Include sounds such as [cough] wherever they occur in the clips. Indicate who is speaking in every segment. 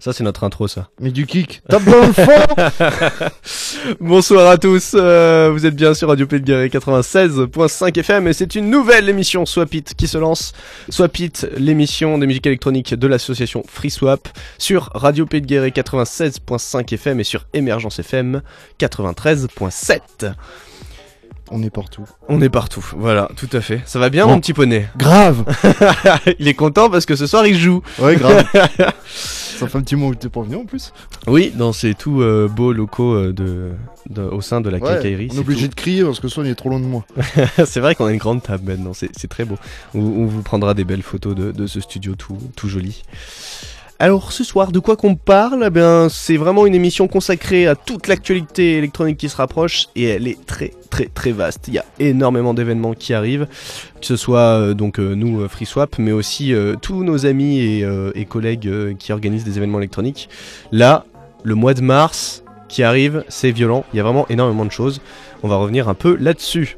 Speaker 1: Ça, c'est notre intro, ça.
Speaker 2: Mais du kick. [laughs] Tape dans le fond
Speaker 1: Bonsoir à tous, euh, vous êtes bien sur Radio Pays de Guéret 96.5 FM et c'est une nouvelle émission Swapit qui se lance. Swapit, l'émission des musiques électroniques de l'association FreeSwap sur Radio Pays de Guéret 96.5 FM et sur Émergence FM 93.7.
Speaker 2: On est partout.
Speaker 1: On est partout, voilà, tout à fait. Ça va bien
Speaker 2: Bon.
Speaker 1: mon petit poney
Speaker 2: Grave [laughs]
Speaker 1: Il est content parce que ce soir il joue.
Speaker 2: Ouais, grave. [laughs] Ça fait un petit moment que t'es pas venu en plus.
Speaker 1: Oui, dans ces tout euh, beaux locaux euh, de, de- au sein de la
Speaker 2: Ouais,
Speaker 1: quincaillerie.
Speaker 2: on est obligé de crier parce que Swan il est trop loin de moi. [laughs]
Speaker 1: c'est vrai qu'on a une grande table maintenant, c'est c'est très beau. On, on vous prendra des belles photos de, de ce studio tout, tout joli. Alors ce soir, de quoi qu'on parle? Eh c'est vraiment une émission consacrée à toute l'actualité électronique qui se rapproche et elle est très très très vaste. Il y a énormément d'événements qui arrivent, que ce soit euh, donc euh, nous euh, FreeSwap, mais aussi tous nos amis et, collègues qui organisent des événements électroniques. Là, le mois de mars qui arrive, c'est violent. Il y a vraiment énormément de choses. On va revenir un peu là-dessus.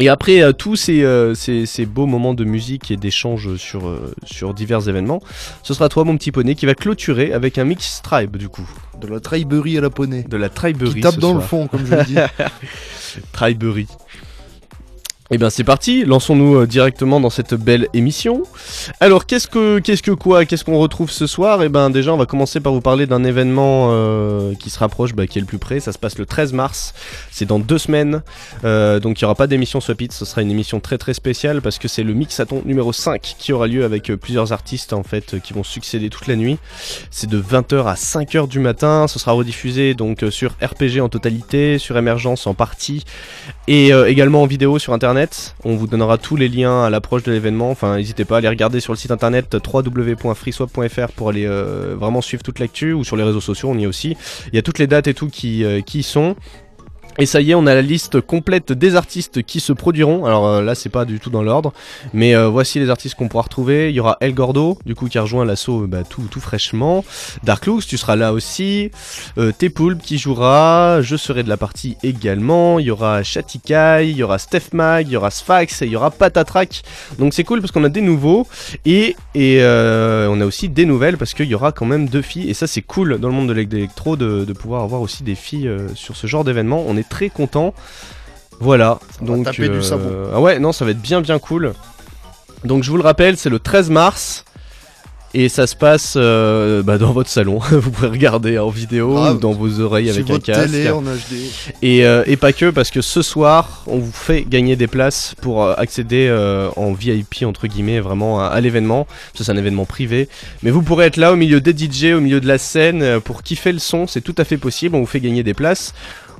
Speaker 1: Et après euh, tous ces, euh, ces, ces beaux moments de musique et d'échange sur, euh, sur divers événements, ce sera toi mon petit poney qui va clôturer avec un mix tribe du coup.
Speaker 2: De la triberie à la poney.
Speaker 1: De la triberie.
Speaker 2: Qui tape dans le fond, comme je le dis. [laughs]
Speaker 1: Triberie. Eh bien c'est parti, lançons-nous euh, directement dans cette belle émission. Alors qu'est-ce que qu'est-ce que quoi, qu'est-ce qu'on retrouve ce soir? Eh ben déjà on va commencer par vous parler d'un événement euh, qui se rapproche, bah, qui est le plus près. Ça se passe le 13 mars, c'est dans deux semaines. Euh, donc il n'y aura pas d'émission Swapit, ce sera une émission très très spéciale parce que c'est le Mixaton numéro 5 qui aura lieu avec plusieurs artistes en fait qui vont succéder toute la nuit. C'est de 20h à 5h du matin, ce sera rediffusé donc sur RPG en totalité, sur Émergence en partie et également en vidéo sur internet. On vous donnera tous les liens à l'approche de l'événement. Enfin, n'hésitez pas à aller regarder sur le site internet www.freeswap.fr pour aller euh, vraiment suivre toute l'actu ou sur les réseaux sociaux, on y est aussi. Il y a toutes les dates et tout qui, euh, qui y sont. Et ça y est, on a la liste complète des artistes qui se produiront. Alors euh, là, c'est pas du tout dans l'ordre, mais euh, voici les artistes qu'on pourra retrouver. Il y aura El Gordo, du coup, qui a rejoint l'assaut euh, bah, tout, tout fraîchement. Dark tu seras là aussi. Euh, T-Poulpe qui jouera. Je serai de la partie également. Il y aura Chatikai, il y aura Steph Mag, il y aura Sphax, et il y aura Patatrack. Donc c'est cool parce qu'on a des nouveaux et, et euh, on a aussi des nouvelles parce qu'il y aura quand même deux filles. Et ça, c'est cool dans le monde de l'électro de, de pouvoir avoir aussi des filles sur ce genre d'événement. Très content. Voilà.
Speaker 2: Ça va
Speaker 1: Donc
Speaker 2: taper du savon.
Speaker 1: ah ouais, non, ça va être bien bien cool. Donc je vous le rappelle, c'est le 13 mars. Et ça se passe euh, bah, dans votre salon. [laughs] vous pourrez regarder en vidéo ou dans vos oreilles avec un casque.
Speaker 2: télé en HD.
Speaker 1: Et, euh, et pas que, parce que ce soir, on vous fait gagner des places pour euh, accéder euh, en VIP, entre guillemets, vraiment à, à l'événement. Parce que c'est un événement privé. Mais vous pourrez être là au milieu des DJ, au milieu de la scène, euh, pour kiffer le son. C'est tout à fait possible. On vous fait gagner des places.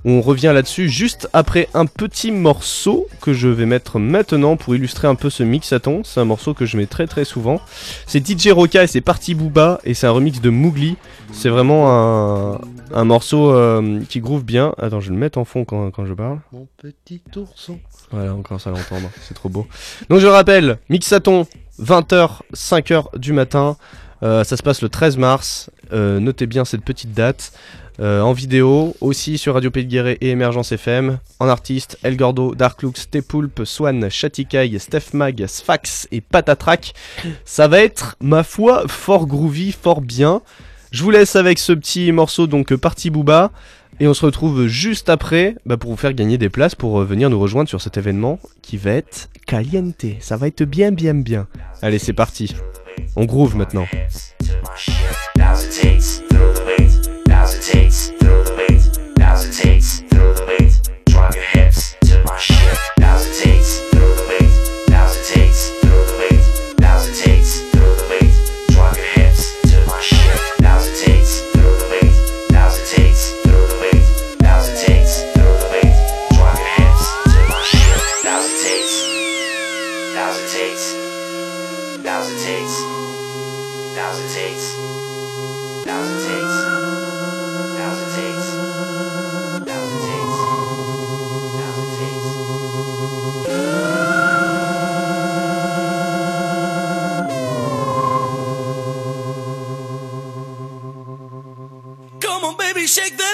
Speaker 1: On revient là-dessus juste après un petit morceau que je vais mettre maintenant pour illustrer un peu ce mixaton. C'est un morceau que je mets très très souvent. C'est DJ Roca et c'est Parti Booba et c'est un remix de Mougli. C'est vraiment un, un morceau euh, qui groove bien. Attends, je vais le mettre en fond quand, quand je parle.
Speaker 2: Mon petit ourson.
Speaker 1: Voilà, encore ça à l'entendre, c'est trop beau. Donc je rappelle, Mixaton, 20h, 5h du matin. Euh, ça se passe le 13 mars. Euh, notez bien cette petite date. Euh, en vidéo, aussi sur Radio Pays Guéret et Émergence FM. En artiste, El Gordo, Dark Lux, T-Poulpe, Swan, Chatikai, Steph Mag, Sphax et Patatrack. Ça va être, ma foi, fort groovy, fort bien. Je vous laisse avec ce petit morceau, donc Parti Booba. Et on se retrouve juste après bah, pour vous faire gagner des places pour euh, venir nous rejoindre sur cet événement qui va être caliente. Ça va être bien, bien, bien. Allez, c'est parti. On groove maintenant.
Speaker 3: feel.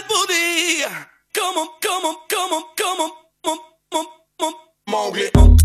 Speaker 3: booty. Come on, come on, come on, come on, come on, come on, come on.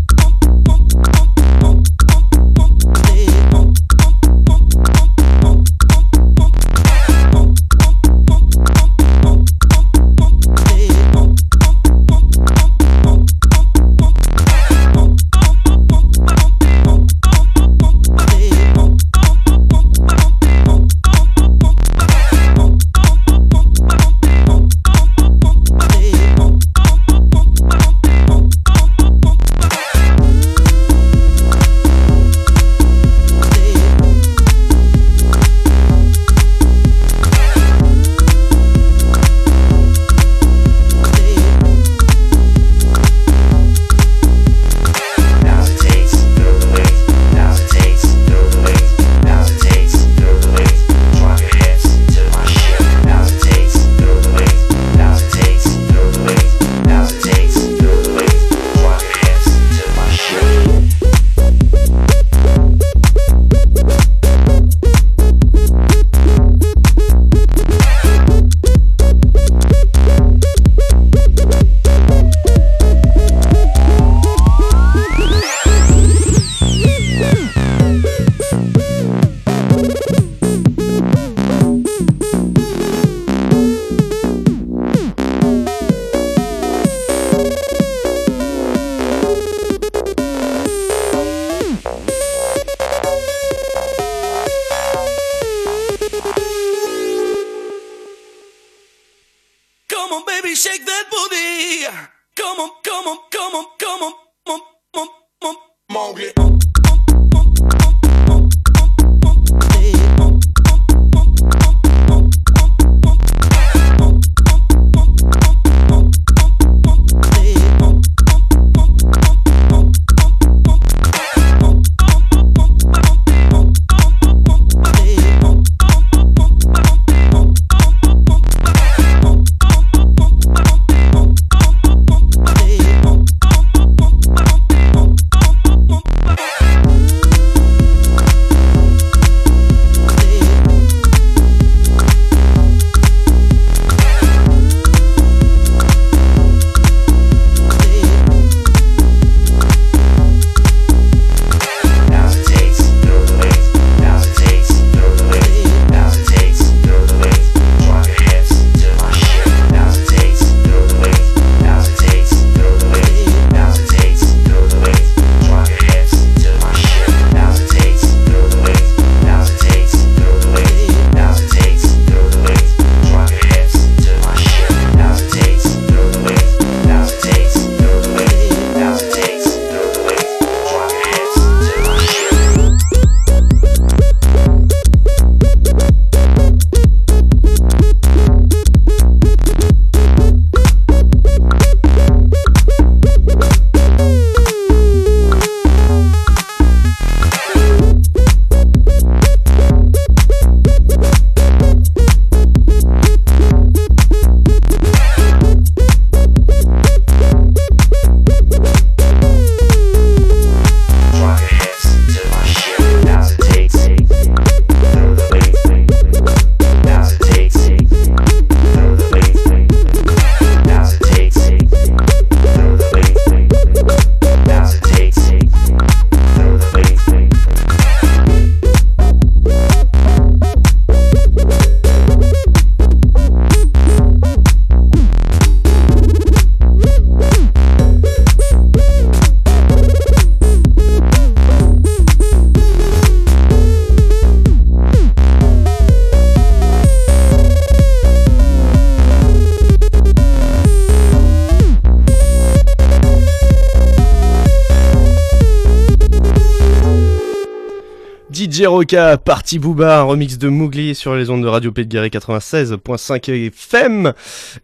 Speaker 1: Party Booba, un remix de Mougli sur les ondes de Radio Pays de Guéret 96.5 FM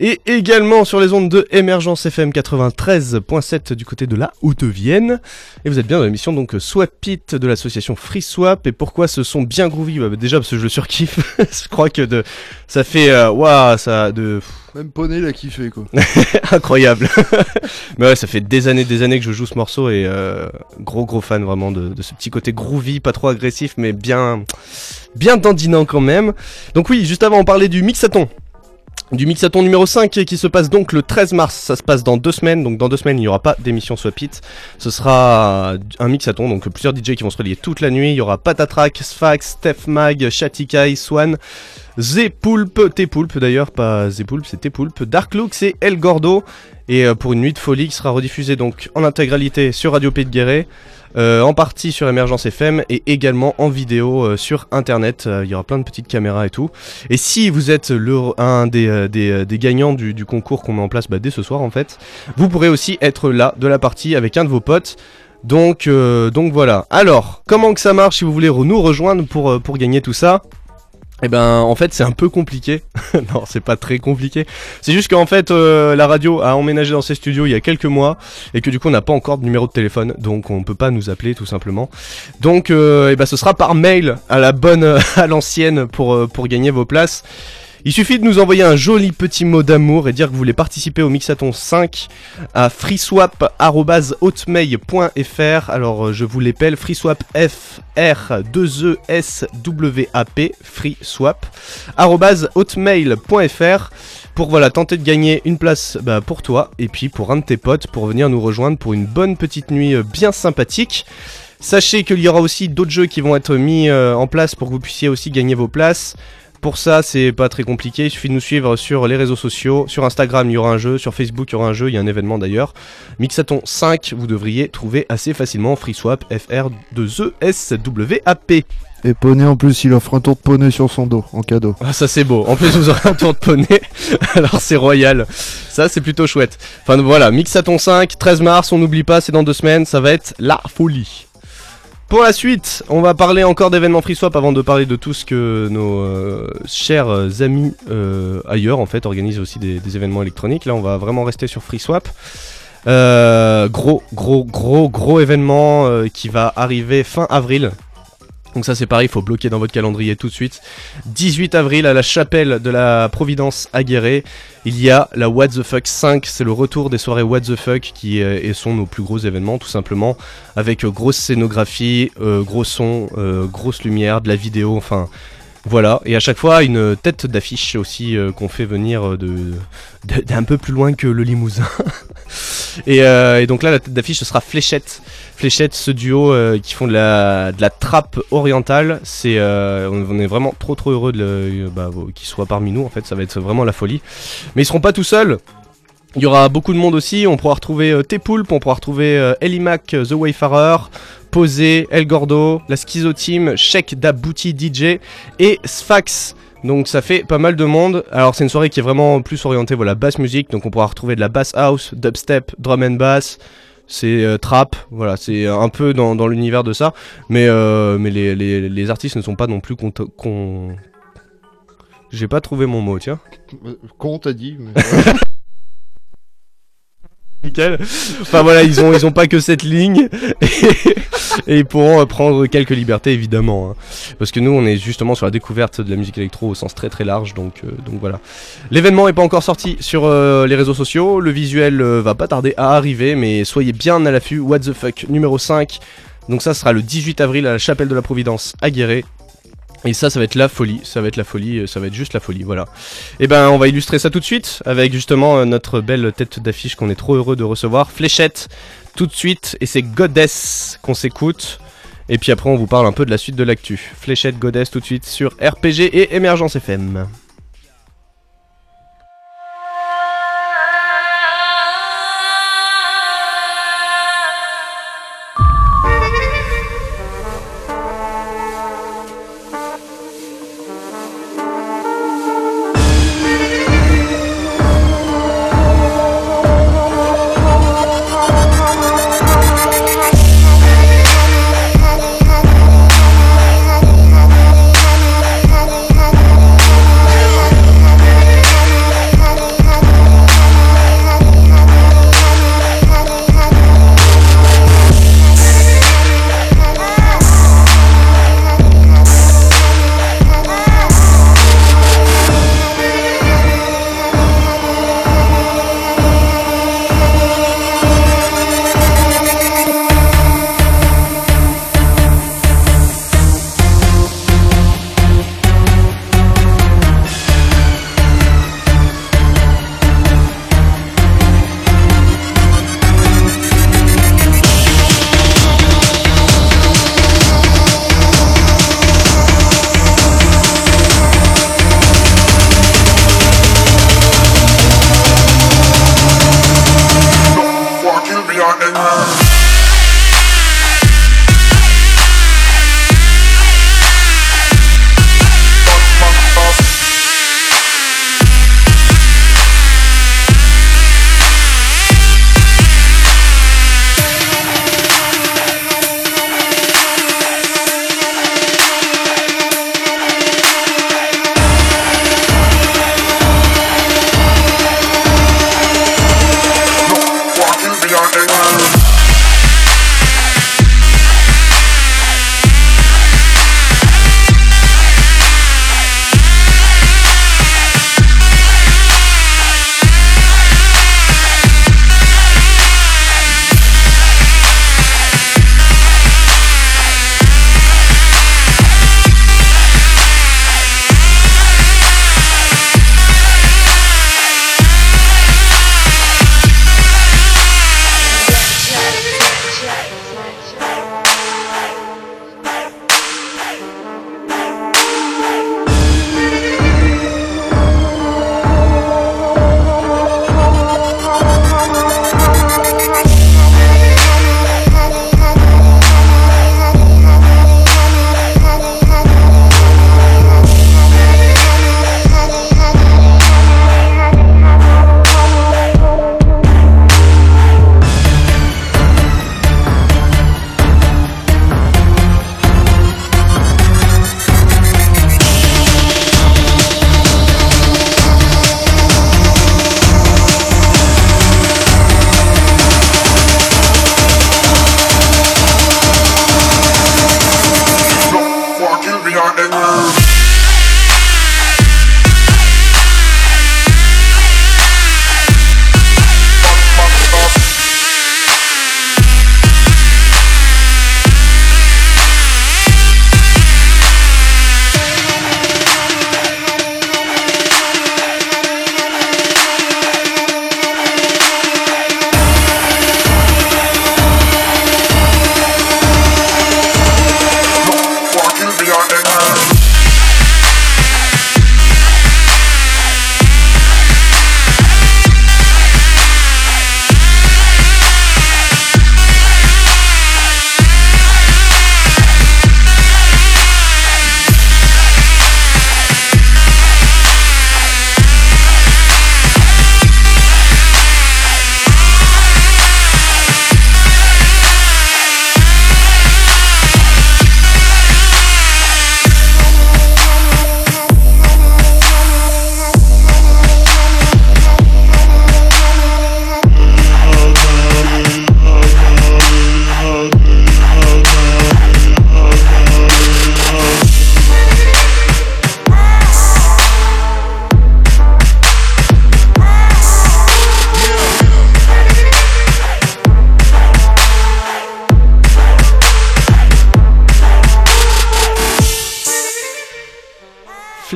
Speaker 1: et également sur les ondes de Émergence FM 93.7 du côté de la Haute-Vienne. Et vous êtes bien dans l'émission donc Swap It de l'association Free Swap. Et pourquoi ce sont bien groovy? Bah, Déjà parce que je le surkiffe. [laughs] je crois que de, ça fait, waouh, ça, de,
Speaker 2: Même Poney, il a kiffé, quoi. [laughs]
Speaker 1: incroyable. [laughs] Mais ouais, ça fait des années, des années que je joue ce morceau et euh, gros gros fan vraiment de, de ce petit côté groovy, pas trop agressif, mais bien, bien dandinant quand même. Donc oui, juste avant on parlait du mixaton. Du mixaton numéro 5 qui se passe donc le 13 mars, ça se passe dans deux semaines, donc dans deux semaines il n'y aura pas d'émission Swap It. Ce sera un mixaton, donc plusieurs DJ qui vont se relier toute la nuit, il y aura Patatrack, Sfax, Steph Mag, Shatikai, Swan, Zepulp, T-Pulp d'ailleurs, pas Zepulp, c'est T-Pulp, Dark Looks et El Gordo. Et euh, pour une nuit de folie qui sera rediffusée donc en intégralité sur Radio Pays de euh, en partie sur Emergence FM et également en vidéo euh, sur internet. Euh, il y aura plein de petites caméras et tout. Et si vous êtes le, un des, gagnants du, concours qu'on met en place bah, dès ce soir en fait, vous pourrez aussi être là de la partie avec un de vos potes. Donc, donc voilà. Alors, comment que ça marche si vous voulez nous rejoindre pour gagner tout ça? Eh ben, en fait, c'est un peu compliqué. [laughs] non, c'est pas très compliqué. C'est juste qu'en fait, euh, la radio a emménagé dans ses studios il y a quelques mois et que du coup, on n'a pas encore de numéro de téléphone, donc on peut pas nous appeler tout simplement. Donc, euh, eh ben, ce sera par mail à la bonne, [laughs] à l'ancienne pour euh, pour gagner vos places. Il suffit de nous envoyer un joli petit mot d'amour et dire que vous voulez participer au Mixaton 5 à freeswap.hotmail.fr. Alors euh, je vous l'épelle, freeswap F R 2 E S W A P pour voilà tenter de gagner une place bah, pour toi et puis pour un de tes potes pour venir nous rejoindre pour une bonne petite nuit euh, bien sympathique. Sachez qu'il y aura aussi d'autres jeux qui vont être mis euh, en place pour que vous puissiez aussi gagner vos places. Pour ça, c'est pas très compliqué. Il suffit de nous suivre sur les réseaux sociaux. Sur Instagram, il y aura un jeu. Sur Facebook, il y aura un jeu. Il y a un événement d'ailleurs. Mixaton 5, vous devriez trouver assez facilement FreeSwap FR 2 E.
Speaker 2: Et Poney en plus, il offre un tour de poney sur son dos en cadeau.
Speaker 1: Ah, ça c'est beau. En plus, vous aurez un tour de poney. [laughs] Alors, c'est royal. Ça, c'est plutôt chouette. Enfin, voilà. Mixaton 5, 13 mars. On n'oublie pas, c'est dans deux semaines. Ça va être la folie. Pour la suite, on va parler encore d'événements FreeSwap avant de parler de tout ce que nos euh, chers amis euh, ailleurs en fait organisent aussi des, événements électroniques. Là, on va vraiment rester sur FreeSwap. Euh, gros, gros, gros, gros événement euh, qui va arriver fin avril. Donc ça c'est pareil, il faut bloquer dans votre calendrier tout de suite. 18 avril à la chapelle de la Providence à il y a la What the Fuck 5, c'est le retour des soirées What the Fuck qui euh, sont nos plus gros événements tout simplement, avec euh, grosse scénographie, euh, gros son, grosse lumière, de la vidéo, enfin voilà, et à chaque fois une tête d'affiche aussi euh, qu'on fait venir de d'un peu plus loin que le Limousin. [laughs] et, euh, et donc là la tête d'affiche ce sera Fléchette. Fléchette, ce duo euh, qui font de la, trappe orientale, c'est on est vraiment trop trop heureux de bah, qu'ils soient parmi nous en fait, ça va être vraiment la folie. Mais ils seront pas tout seuls. Il y aura beaucoup de monde aussi, on pourra retrouver euh, T-Poulp, on pourra retrouver euh, Elimac, euh, The Wayfarer, Posé, El Gordo, la Schizo Team, Sheik Dabouti DJ et Sfax. Donc ça fait pas mal de monde. Alors c'est une soirée qui est vraiment plus orientée voilà basse musique, donc on pourra retrouver de la bass house, dubstep, drum and bass. C'est euh, trap, voilà, c'est un peu dans, dans l'univers de ça, mais euh, mais les, les, les artistes ne sont pas non plus con. con... J'ai pas trouvé mon mot, tiens.
Speaker 2: Con, t'as dit mais- [laughs]
Speaker 1: Nickel. Enfin voilà, ils ont ils ont pas que cette ligne et, et ils pourront prendre quelques libertés évidemment, hein. parce que nous on est justement sur la découverte de la musique électro au sens très très large, donc euh, donc voilà. L'événement est pas encore sorti sur euh, les réseaux sociaux, le visuel euh, va pas tarder à arriver, mais soyez bien à l'affût. What the fuck numéro 5. Donc ça sera le 18 avril à la Chapelle de la Providence à Guéret. Et ça, ça va être la folie, ça va être la folie, euh, ça va être juste la folie, voilà. Et ben, on va illustrer ça tout de suite avec justement euh, notre belle tête d'affiche qu'on est trop heureux de recevoir, Fléchette, tout de suite, et c'est Goddess qu'on s'écoute. Et puis après, on vous parle un peu de la suite de l'actu. Fléchette, Goddess, tout de suite sur RPG et Émergence FM.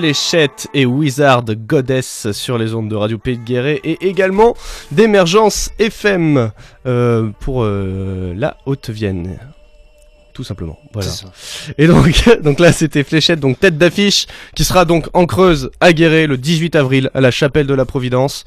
Speaker 1: Fléchette et Wizard Goddess sur les ondes de Radio Pays de Guéret et également d'émergence FM euh, pour euh, la Haute-Vienne. Tout simplement. Voilà. Et donc, [laughs] donc là c'était Fléchette, donc tête d'affiche, qui sera donc en Creuse à Guéret le 18 avril à la chapelle de la Providence.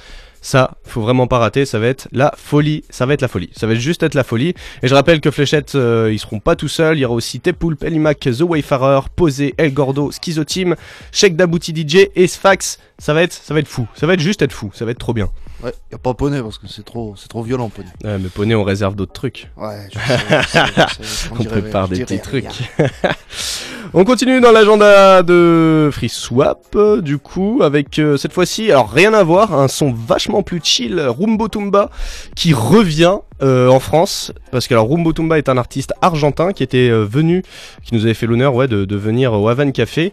Speaker 1: Ça, faut vraiment pas rater, ça va être la folie, ça va être la folie, ça va juste être la folie. Et je rappelle que Fléchette, euh, ils seront pas tout seuls, il y aura aussi Tepoulp, Elimac, The Wayfarer, Posé, El Gordo, Schizo Team, Sheikh Dabouti DJ et Sfax. Ça va être, ça va être fou, ça va être juste être fou, ça va être trop bien.
Speaker 2: Ouais, y a pas poney parce que c'est trop, c'est trop violent poney.
Speaker 1: Ouais, mais Poney, on réserve d'autres trucs.
Speaker 2: Ouais, je [laughs] sais, je sais,
Speaker 1: On
Speaker 2: dirait-
Speaker 1: prépare des petits trucs. [laughs] On continue dans l'agenda de Free Swap, euh, du coup, avec euh, cette fois-ci, alors rien à voir, un son vachement plus chill, Rumbo Tumba, qui revient euh, en France, parce que alors Rumbo Tumba est un artiste argentin qui était euh, venu, qui nous avait fait l'honneur ouais, de, de venir au Havan Café,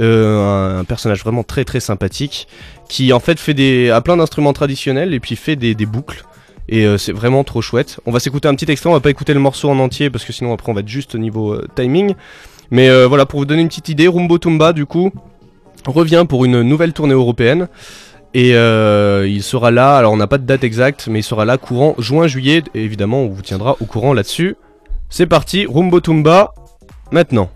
Speaker 1: euh, un, personnage vraiment très très sympathique, qui en fait fait des, a plein d'instruments traditionnels et puis fait des, boucles. Et euh, c'est vraiment trop chouette. On va s'écouter un petit extrait, on va pas écouter le morceau en entier parce que sinon après on va être juste au niveau euh, timing. Mais voilà, pour vous donner une petite idée, Rumbo Tumba, du coup, revient pour une nouvelle tournée européenne. Et il sera là, alors on n'a pas de date exacte, mais il sera là courant juin-juillet. Et évidemment, on vous tiendra au courant là-dessus. C'est parti, Rumbo Tumba, maintenant.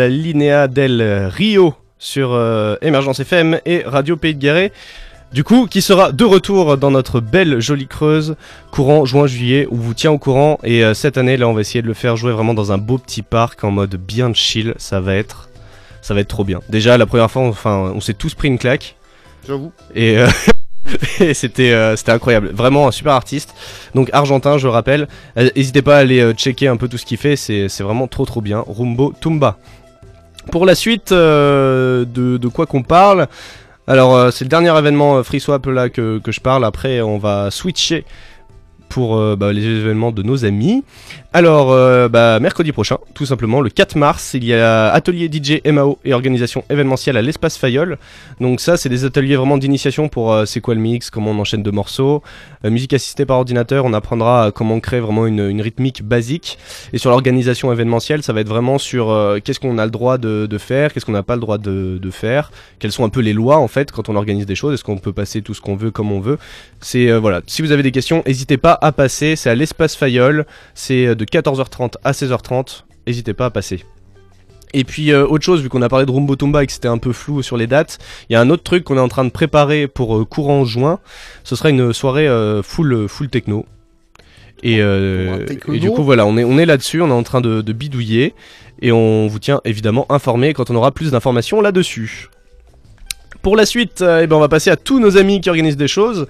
Speaker 1: Linea del Rio sur euh, Émergence FM et Radio Pays de Guéret. Du coup, qui sera de retour dans notre belle jolie creuse courant juin-juillet où vous tient au courant. Et euh, cette année, là, on va essayer de le faire jouer vraiment dans un beau petit parc en mode bien chill. Ça va être, ça va être trop bien. Déjà, la première fois, enfin, on s'est tous pris une claque.
Speaker 2: J'avoue.
Speaker 1: Et, euh, [laughs] Et c'était euh, c'était incroyable, vraiment un super artiste. Donc argentin, je le rappelle. Euh, N'hésitez pas à aller euh, checker un peu tout ce qu'il fait, c'est c'est vraiment trop trop bien. Rumbo Tumba. Pour la suite euh, de, quoi qu'on parle, alors euh, c'est le dernier événement euh, FreeSwap là que je parle. Après, on va switcher pour euh, bah, les événements de nos amis. Alors, euh, bah, mercredi prochain, tout simplement, le 4 mars, il y a atelier DJ MAO et organisation événementielle à l'espace Fayol. Donc ça, c'est des ateliers vraiment d'initiation pour euh, c'est quoi le mix, comment on enchaîne deux morceaux, Euh, musique assistée par ordinateur, on apprendra comment créer vraiment une, une rythmique basique. Et sur l'organisation événementielle, ça va être vraiment sur euh, qu'est-ce qu'on a le droit de, de faire, qu'est-ce qu'on n'a pas le droit de, de faire, quelles sont un peu les lois en fait quand on organise des choses, est-ce qu'on peut passer tout ce qu'on veut comme on veut. C'est euh, voilà, si vous avez des questions, n'hésitez pas à passer, c'est à l'espace Fayol, c'est euh, de 14h30 à 16h30, n'hésitez pas à passer. Et puis euh, autre chose, vu qu'on a parlé de Rumbo Tumba et que c'était un peu flou sur les dates, il y a un autre truc qu'on est en train de préparer pour euh, courant juin. Ce sera une soirée euh, full full techno. Et, du coup voilà, on est on est là-dessus, on est en train de, de bidouiller et on vous tient évidemment informé quand on aura plus d'informations là-dessus. Pour la suite, eh ben on va passer à tous nos amis qui organisent des choses.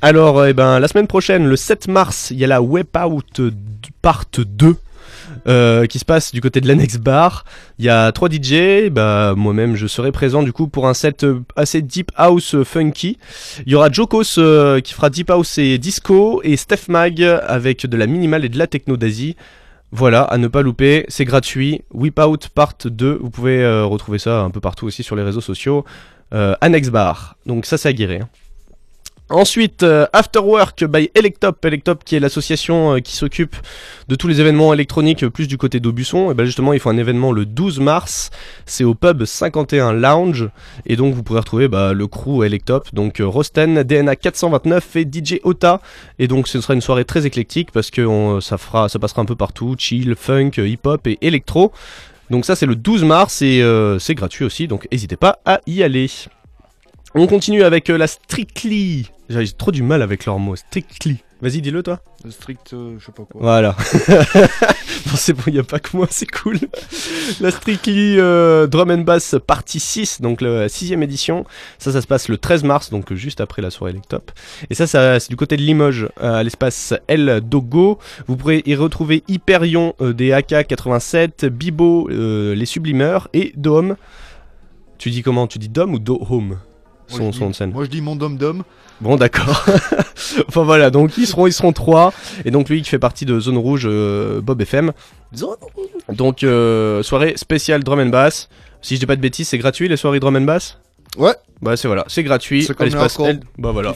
Speaker 1: Alors, eh ben, la semaine prochaine, le 7 mars, il y a la Web Out Part 2 euh, qui se passe du côté de l'Annex Bar. Il y a trois DJ, bah, moi-même je serai présent du coup pour un set euh, assez deep house euh, funky. Il y aura Jokos qui fera deep house et disco et Steph Mag avec de la minimale et de la techno d'Asie. Voilà, à ne pas louper, c'est gratuit. Whip Out Part 2, vous pouvez retrouver ça un peu partout aussi sur les réseaux sociaux. Euh, Annex Bar, donc ça c'est à. Ensuite, euh, After Work by Electop. Electop qui est l'association euh, qui s'occupe de tous les événements électroniques euh, plus du côté d'Aubusson. Et ben justement, ils font un événement le 12 mars. C'est au pub 51 Lounge. Et donc, vous pourrez retrouver bah, le crew Electop. Donc, euh, Rosten, DNA 429 et DJ Ota. Et donc, ce sera une soirée très éclectique parce que ça, fera, ça passera un peu partout. Chill, funk, hip-hop et électro. Donc ça, c'est le 12 mars et c'est gratuit aussi. Donc, n'hésitez pas à y aller. On continue avec la Strictly. J'ai trop du mal avec leurs mots. Strictly. Vas-y, dis-le toi.
Speaker 2: Strict, euh, je sais pas quoi.
Speaker 1: Voilà. [laughs] bon, c'est bon, y a pas que moi, c'est cool. La Strictly euh, Drum and Bass partie 6, donc la sixième édition. Ça, ça se passe le 13 mars, donc juste après la soirée Electop. Et ça, ça c'est du côté de Limoges, euh, à l'espace El Dogo. Vous pourrez y retrouver Hyperion euh, des AK-87, Bibo, les Sublimeurs et Dome. Tu dis comment? Tu dis Dome ou Do Home son, son
Speaker 2: dis-
Speaker 1: de scène.
Speaker 2: Moi je dis mon dom dom.
Speaker 1: Bon d'accord. [laughs] enfin voilà, donc ils seront ils seront trois et donc lui qui fait partie de Zone Rouge euh, Bob FM. Donc euh, soirée spéciale drum and bass. Si je dis pas de bêtises, c'est gratuit les soirées drum and bass?
Speaker 2: Ouais.
Speaker 1: Bah c'est voilà, c'est gratuit.
Speaker 2: C'est
Speaker 1: à l'espace. El... Bah voilà.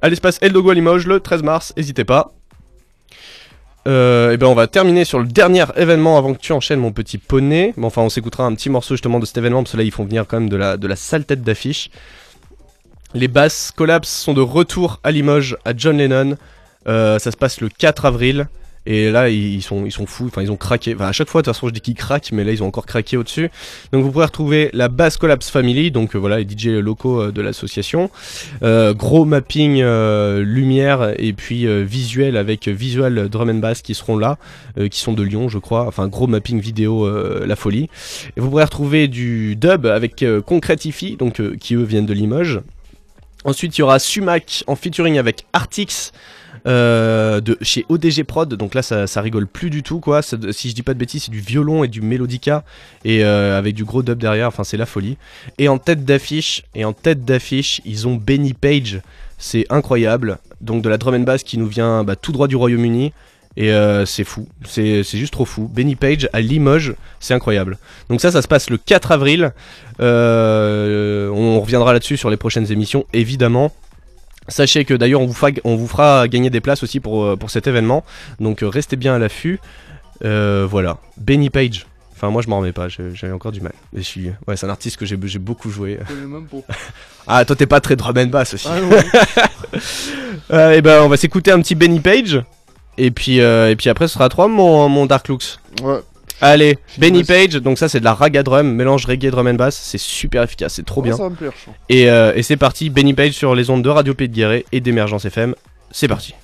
Speaker 1: À l'espace El Dogo à Limoges le 13 mars, n'hésitez pas. Euh, et ben on va terminer sur le dernier événement avant que tu enchaînes mon petit poney. Mais enfin on s'écoutera un petit morceau justement de cet événement parce que là ils font venir quand même de la, de la sale tête d'affiche. Les basses Collapse sont de retour à Limoges à John Lennon. Euh, ça se passe le 4 avril. Et là, ils sont, ils sont fous. Enfin, ils ont craqué. Enfin, à chaque fois, de toute façon, je dis qu'ils craquent, mais là, ils ont encore craqué au-dessus. Donc, vous pourrez retrouver la Bass Collapse Family. Donc, euh, voilà, les DJ locaux euh, de l'association. Gros mapping lumière et puis visuel avec Visual Drum and Bass qui seront là, qui sont de Lyon, je crois. Enfin, gros mapping vidéo, la folie. Et vous pourrez retrouver du dub avec Concretify, donc qui eux viennent de Limoges. Ensuite, il y aura Sumac en featuring avec Artix. euh, de chez ODG Prod, donc là ça, ça rigole plus du tout quoi. Si je dis pas de bêtises, c'est du violon et du mélodica et euh, avec du gros dub derrière. Enfin, c'est la folie. Et en tête d'affiche, et en tête d'affiche, ils ont Benny Page. C'est incroyable. Donc de la drum and bass qui nous vient bah, tout droit du Royaume-Uni. Et euh, c'est fou, c'est c'est juste trop fou. Benny Page à Limoges, c'est incroyable. Donc ça, ça se passe le 4 avril. Euh, on reviendra là-dessus sur les prochaines émissions, évidemment. Sachez que d'ailleurs on, vous fera- on vous fera gagner des places aussi pour, euh, pour cet événement. Donc restez bien à l'affût. Euh, voilà, Benny Page. Enfin moi je m'en remets pas, j'ai encore du mal. Et je suis, ouais, c'est un artiste que j'ai j'ai beaucoup joué. [laughs] Ah toi t'es pas très drum and bass aussi.
Speaker 2: Ah. [laughs]
Speaker 1: Euh, et ben on va s'écouter un petit Benny Page. Et puis, euh, et puis après ce sera à 3 mon, mon Dark Looks.
Speaker 2: ouais.
Speaker 1: Allez, Benny. Page, donc ça c'est de la raga drum, mélange reggae drum and bass, c'est super efficace, c'est trop
Speaker 2: Ouais,
Speaker 1: bien.
Speaker 2: Ça va me plaire, je sens.
Speaker 1: Et, euh, et c'est parti, Benny Page sur les ondes de Radio Pays de Guéret et d'Émergence FM, c'est parti.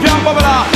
Speaker 4: Viens, voilà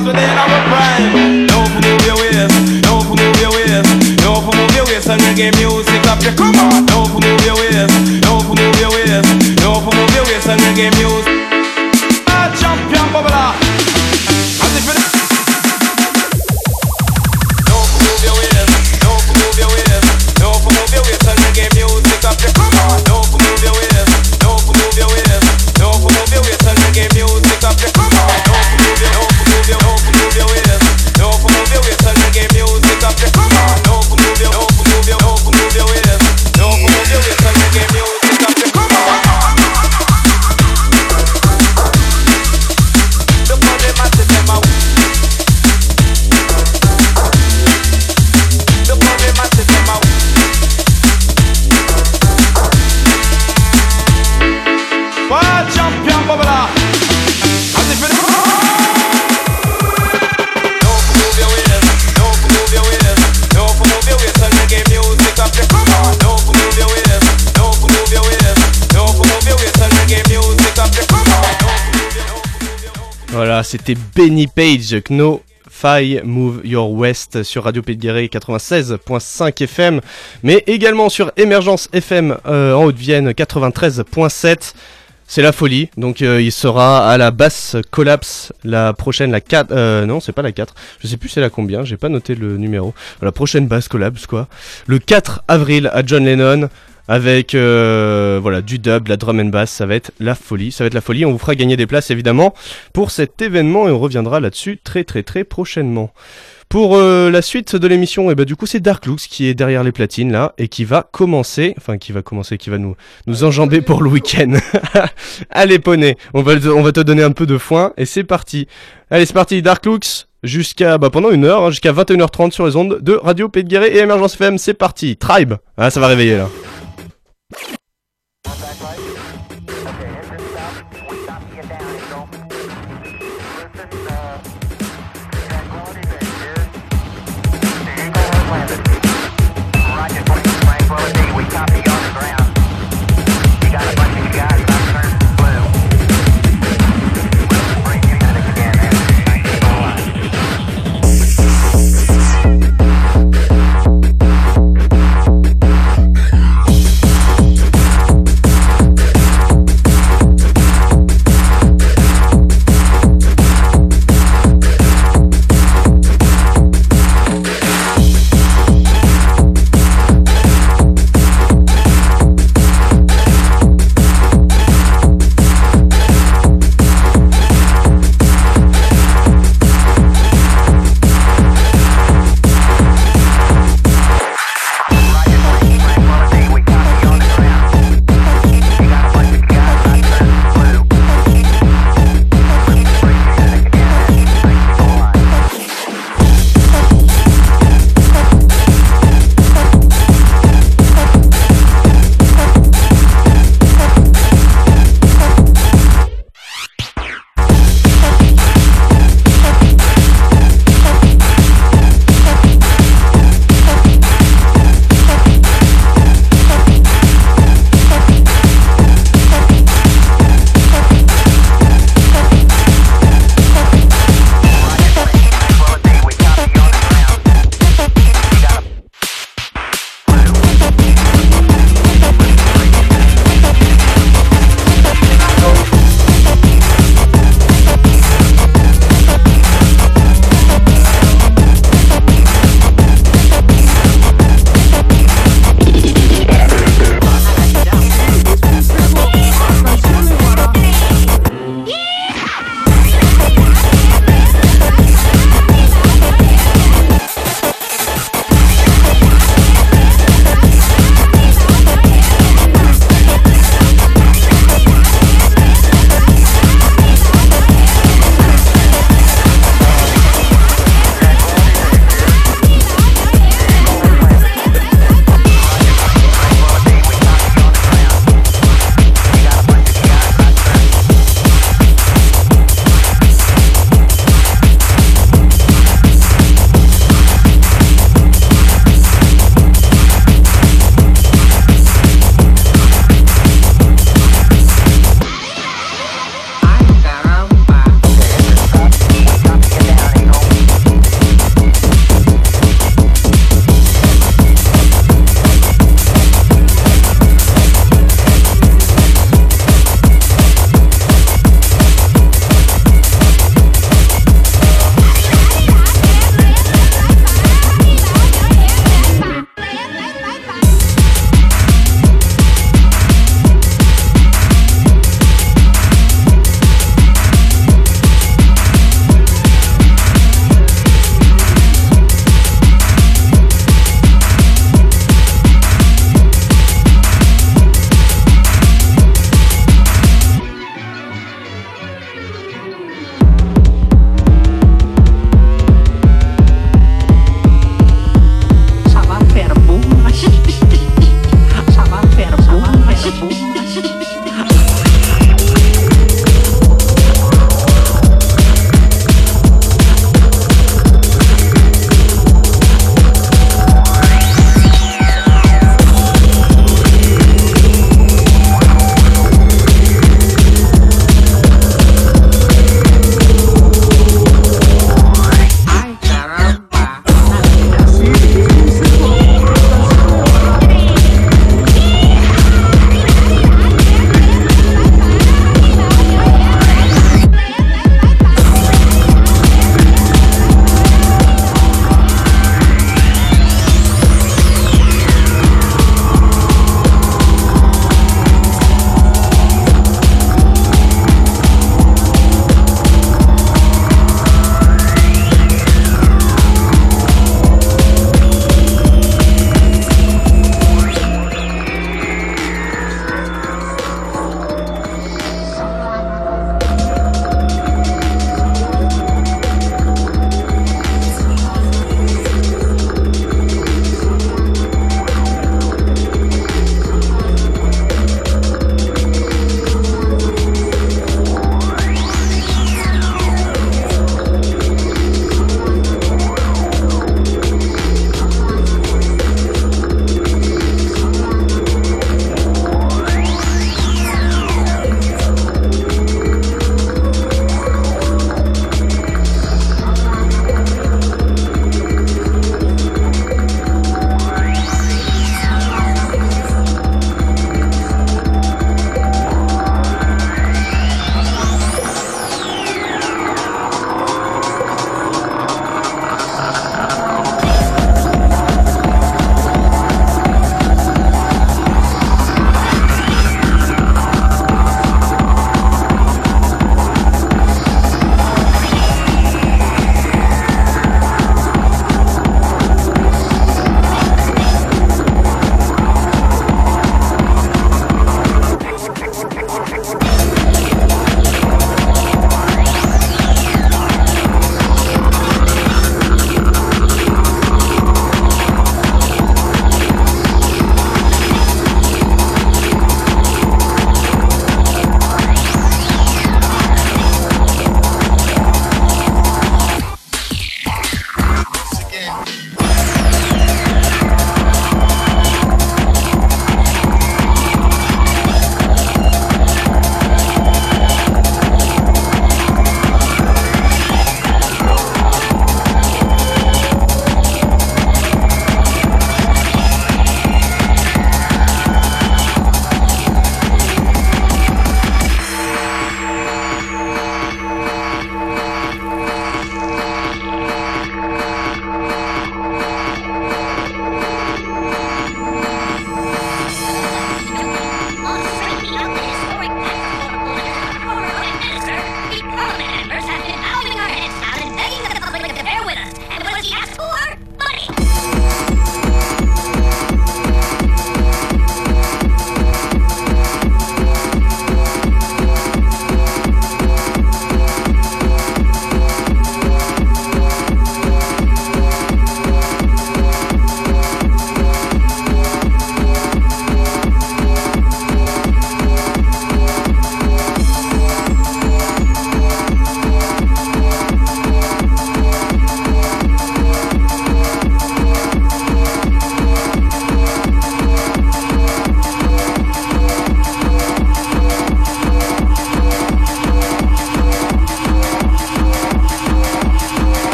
Speaker 4: cause within our prime. Don't move your waist, don't move your waist, don't move your waist and reggae music up. Come
Speaker 1: C'était Benny Page, Kno Move Your West sur Radio Pays 96.5 FM, mais également sur Emergence FM euh, en Haute-Vienne 93.7. C'est la folie, donc euh, il sera à la basse collapse la prochaine, la 4, euh, non c'est pas la 4, je sais plus c'est la combien, j'ai pas noté le numéro, la prochaine basse collapse quoi, le 4 avril à John Lennon, avec euh, voilà du dub, de la drum and bass, ça va être la folie, ça va être la folie. On vous fera gagner des places évidemment pour cet événement et on reviendra là-dessus très très très prochainement. Pour euh, la suite de l'émission, et ben du coup c'est Dark Looks qui est derrière les platines là et qui va commencer, enfin qui va commencer, qui va nous nous enjamber pour le week-end. [laughs] Allez poney, on va on va te donner un peu de foin et c'est parti. Allez c'est parti Dark Looks jusqu'à bah, pendant une heure, hein, jusqu'à 21h30 sur les ondes de Radio Pays de et Emergence FM. C'est parti, Tribe. Ah ça va réveiller là.
Speaker 5: planet.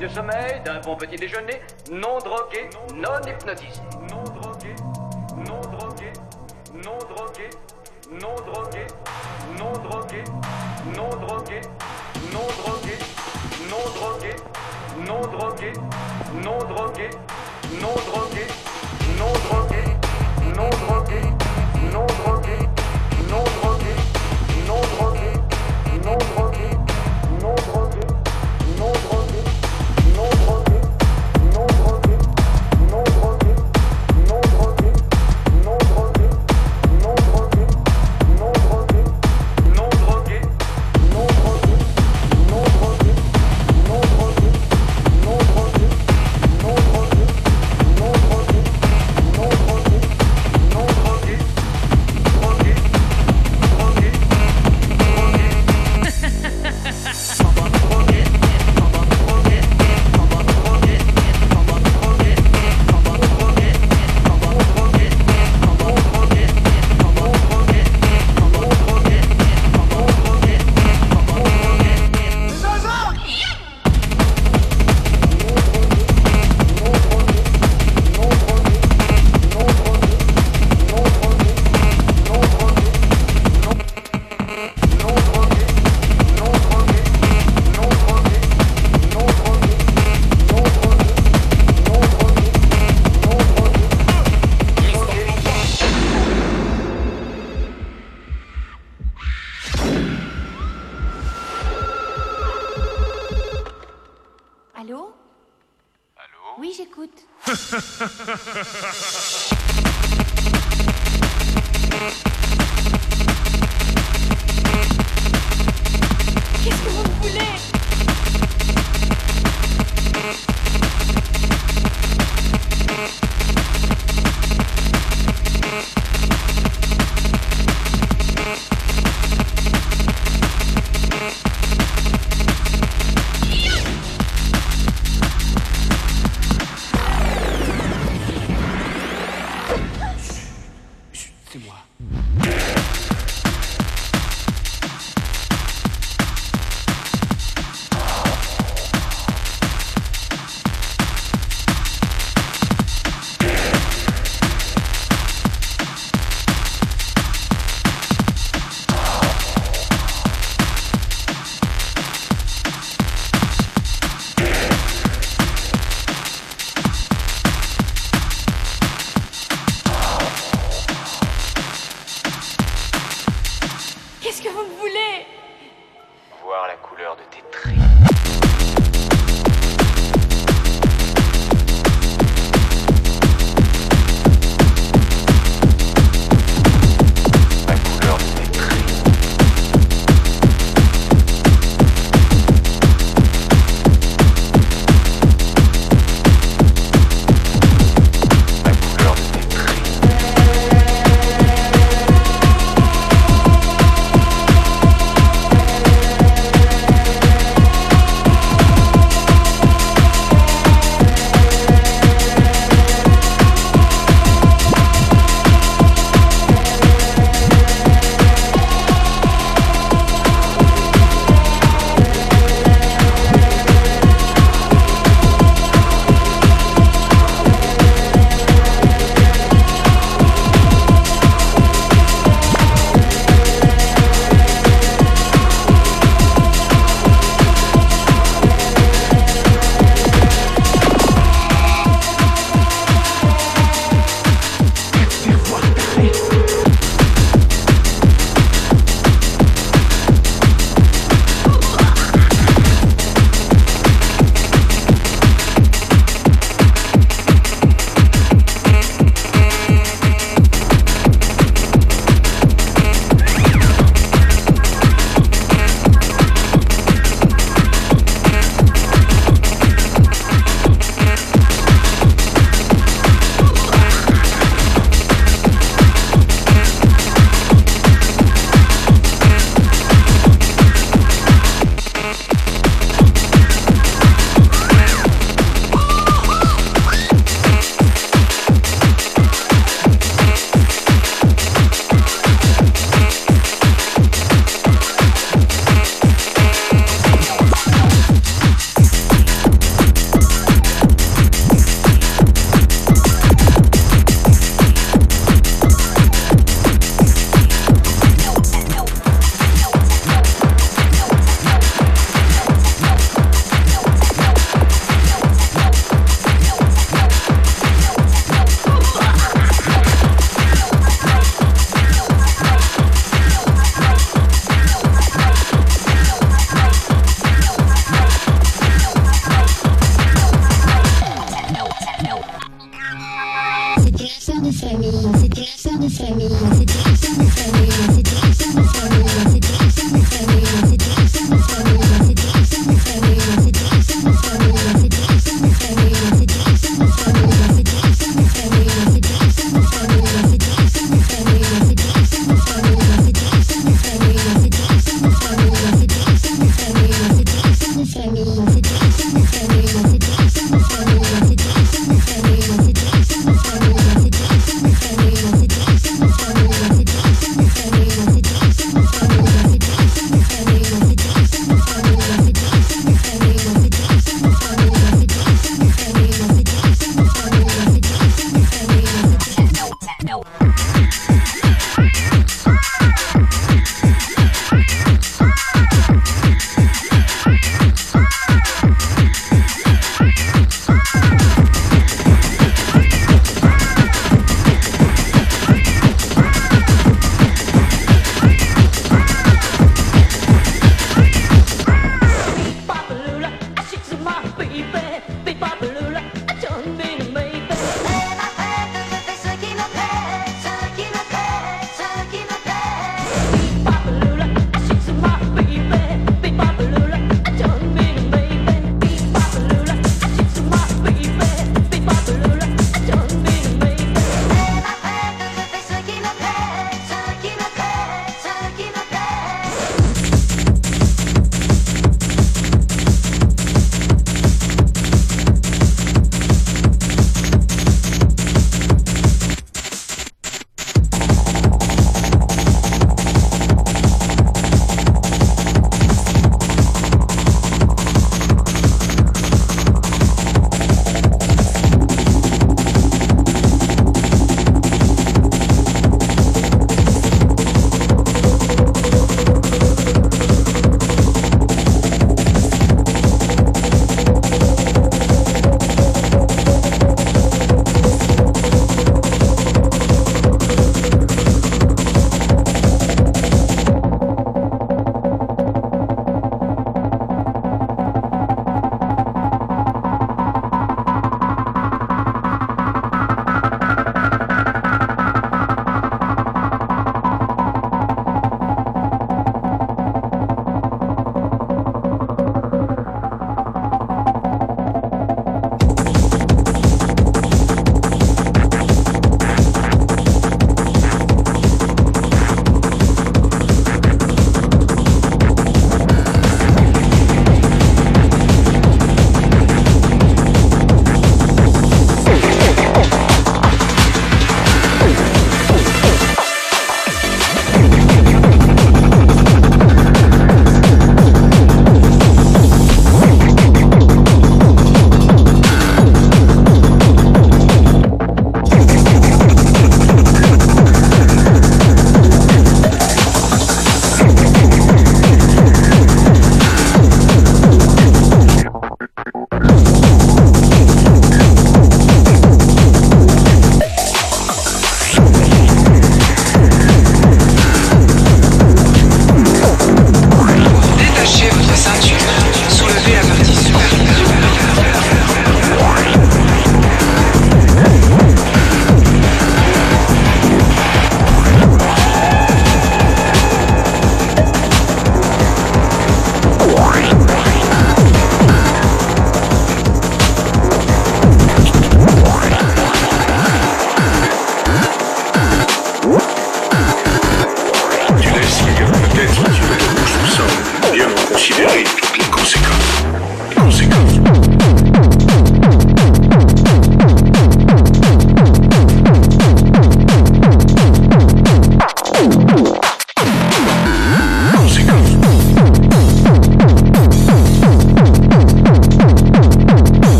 Speaker 5: de sommeil, d'un bon petit déjeuner, non drogué, non hypnotisé.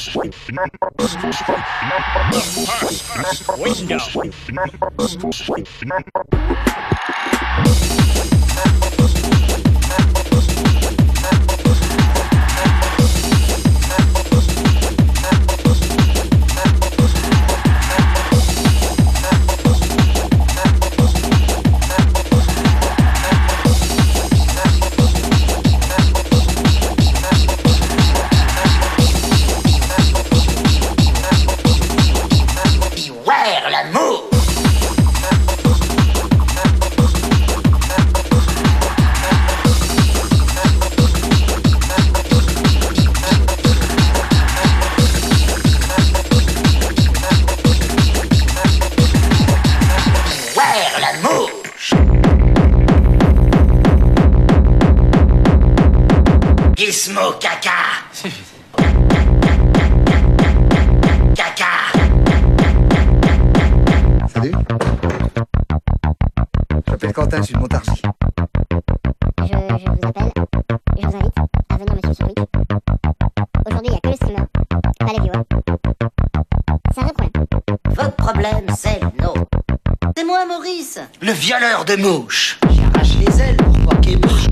Speaker 6: First, first, le
Speaker 7: violeur de mouches. J'arrache les ailes pour pas qu'elles mouchent.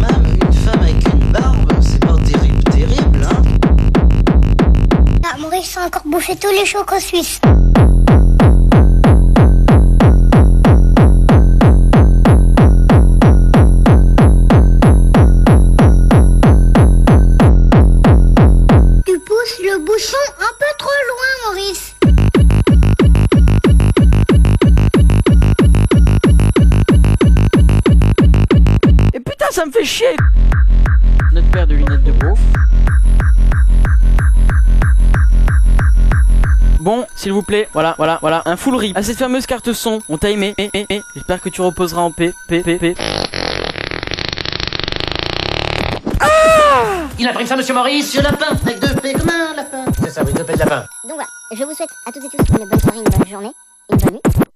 Speaker 7: Même une femme avec une barbe, c'est pas terrible, terrible, hein
Speaker 6: Ah, Maurice a encore bouffé tous les chocos suisses.
Speaker 8: Chier Notre paire de lunettes de beauf. Bon, s'il vous plaît, voilà, voilà, voilà, un full rip à cette fameuse carte son. On t'a aimé, et, et, et. J'espère que tu reposeras en paix, paix, paix, paix.
Speaker 7: Il a pris ça, monsieur Maurice, sur lapin, avec deux P comme un lapin. C'est ça, oui, deux P de lapin.
Speaker 6: Donc voilà, je vous souhaite à toutes et tous une bonne soirée, une bonne journée, une bonne nuit.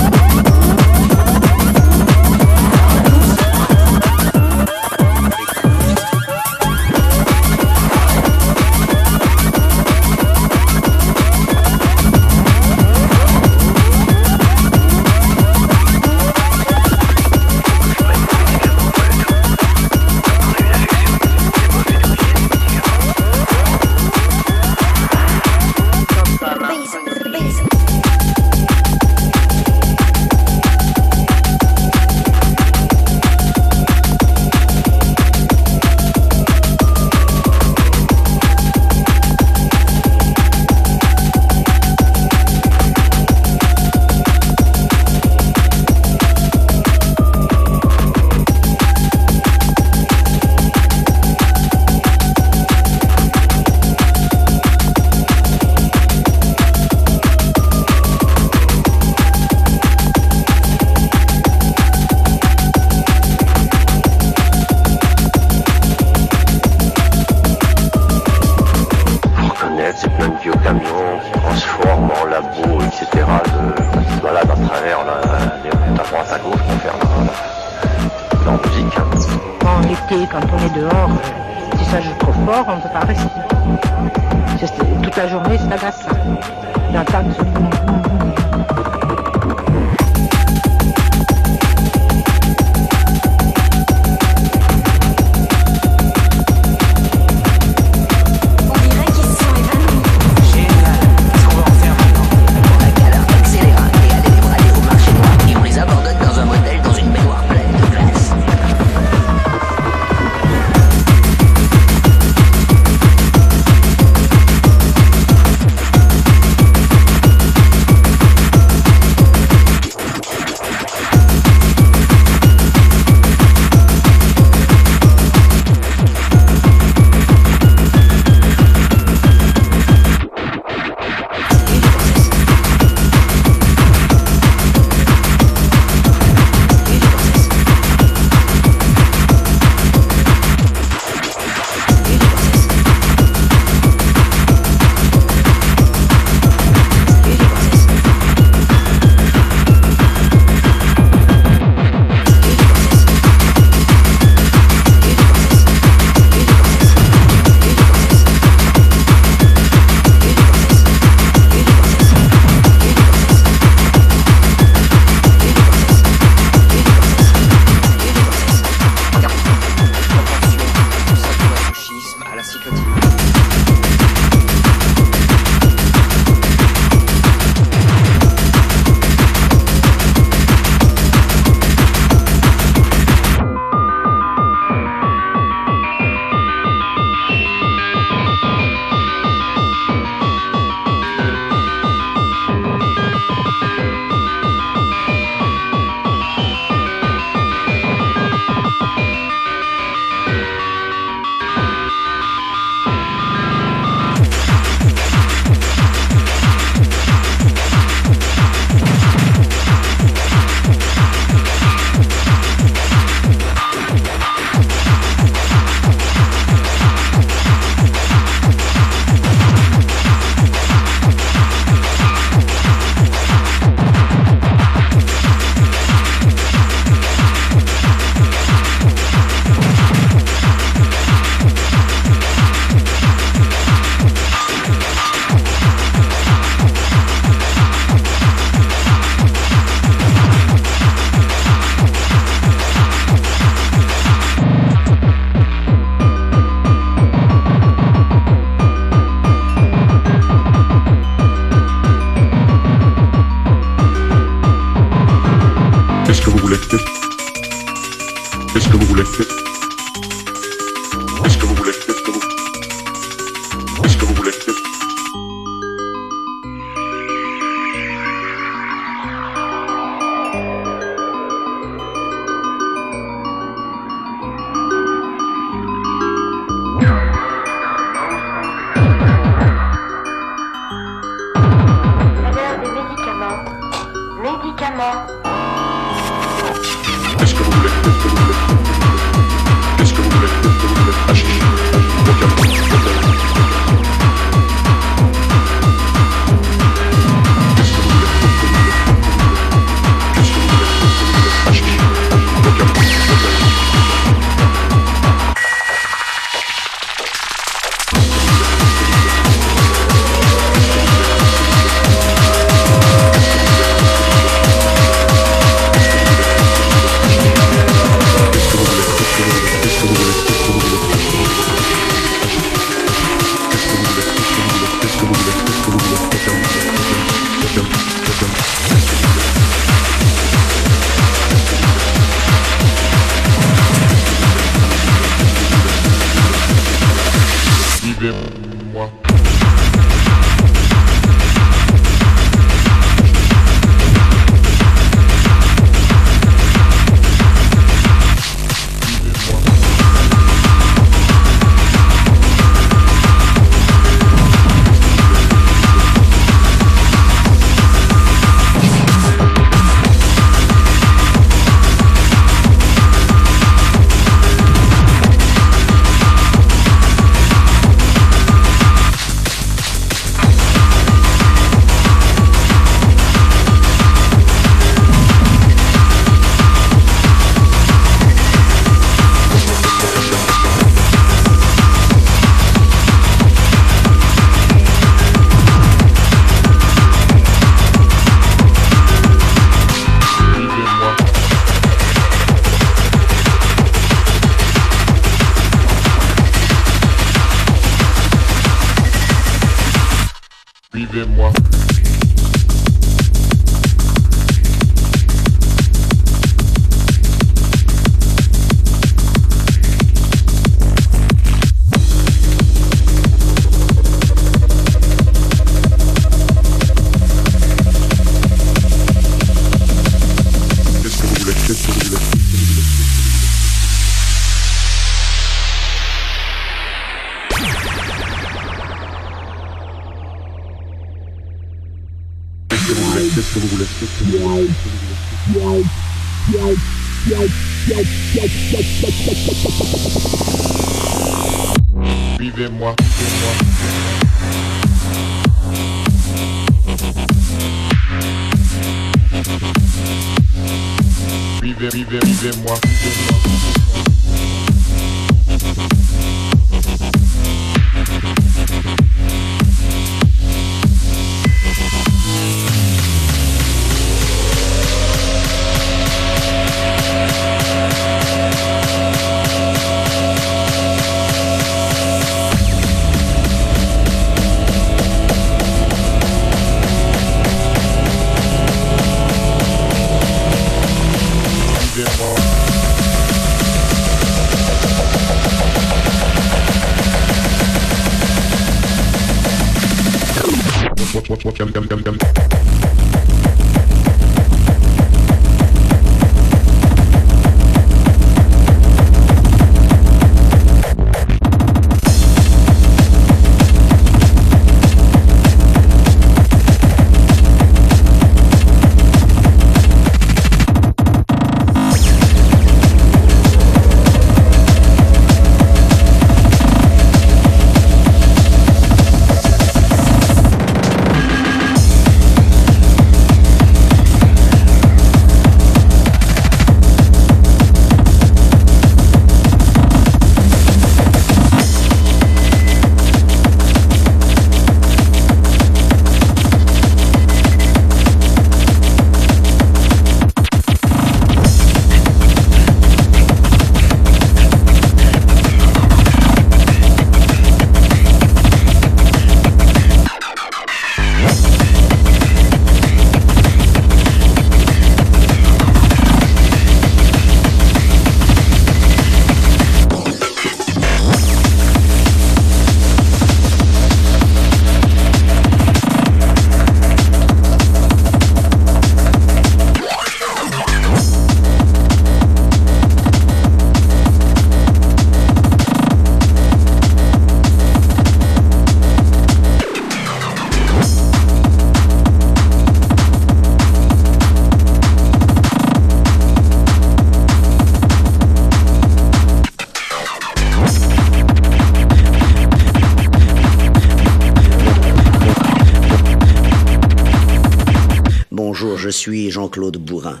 Speaker 9: Bourrin.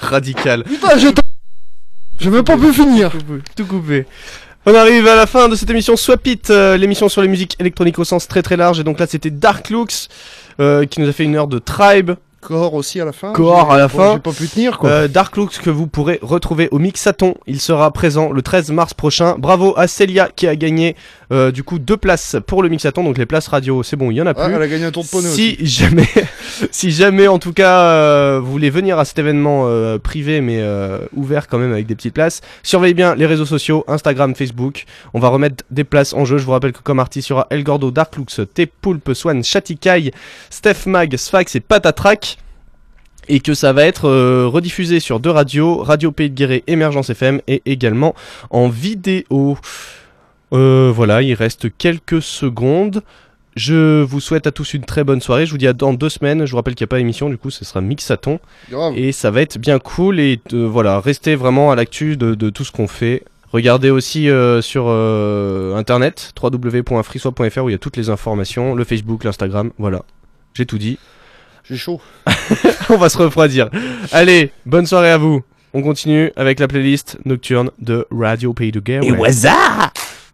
Speaker 1: Radical.
Speaker 2: Putain, j'ai J'ai même pas pu finir.
Speaker 1: Tout coupé. On arrive à la fin de cette émission Swap It, euh, l'émission sur les musiques électroniques au sens très très large. Et donc là, c'était Dark Looks euh, qui nous a fait une heure de Tribe.
Speaker 2: Core aussi à la fin.
Speaker 1: Core
Speaker 2: J'ai-
Speaker 1: à la
Speaker 2: bon,
Speaker 1: fin.
Speaker 2: J'ai pas pu tenir quoi.
Speaker 1: Euh, Dark Looks que vous pourrez retrouver au Mixaton. Il sera présent le 13 mars prochain. Bravo à Celia qui a gagné euh, du coup deux places pour le Mixaton. Donc les places radio, c'est bon, il y en a
Speaker 2: Ah,
Speaker 1: plus.
Speaker 2: elle a gagné un tour de poney
Speaker 1: si
Speaker 2: aussi.
Speaker 1: jamais, [laughs] si jamais en tout cas euh, vous voulez venir à cet événement euh, privé mais euh, ouvert quand même avec des petites places, surveillez bien les réseaux sociaux, Instagram, Facebook. On va remettre des places en jeu. Je vous rappelle que comme artiste il y aura El Gordo, Dark Looks, T-Poulpe, Swan, Chatikai, Steph Mag, Sfax et Patatrack et que ça va être euh, rediffusé sur deux radios, Radio Pays de Guéret, Émergence FM et également en vidéo. Euh, voilà, il reste quelques secondes. Je vous souhaite à tous une très bonne soirée. Je vous dis à dans deux semaines. Je vous rappelle qu'il n'y a pas d'émission, du coup, ce sera Mixaton.
Speaker 2: Grave.
Speaker 1: Et ça va être bien cool. Et euh, voilà, restez vraiment à l'actu de, de tout ce qu'on fait. Regardez aussi euh, sur euh, internet www.freeswap.fr où il y a toutes les informations, le Facebook, l'Instagram. Voilà, j'ai tout dit.
Speaker 2: J'ai chaud. [laughs]
Speaker 1: On va se refroidir. Allez, bonne soirée à vous. On continue avec la playlist nocturne de Radio Pays de Guerre.
Speaker 10: Et waza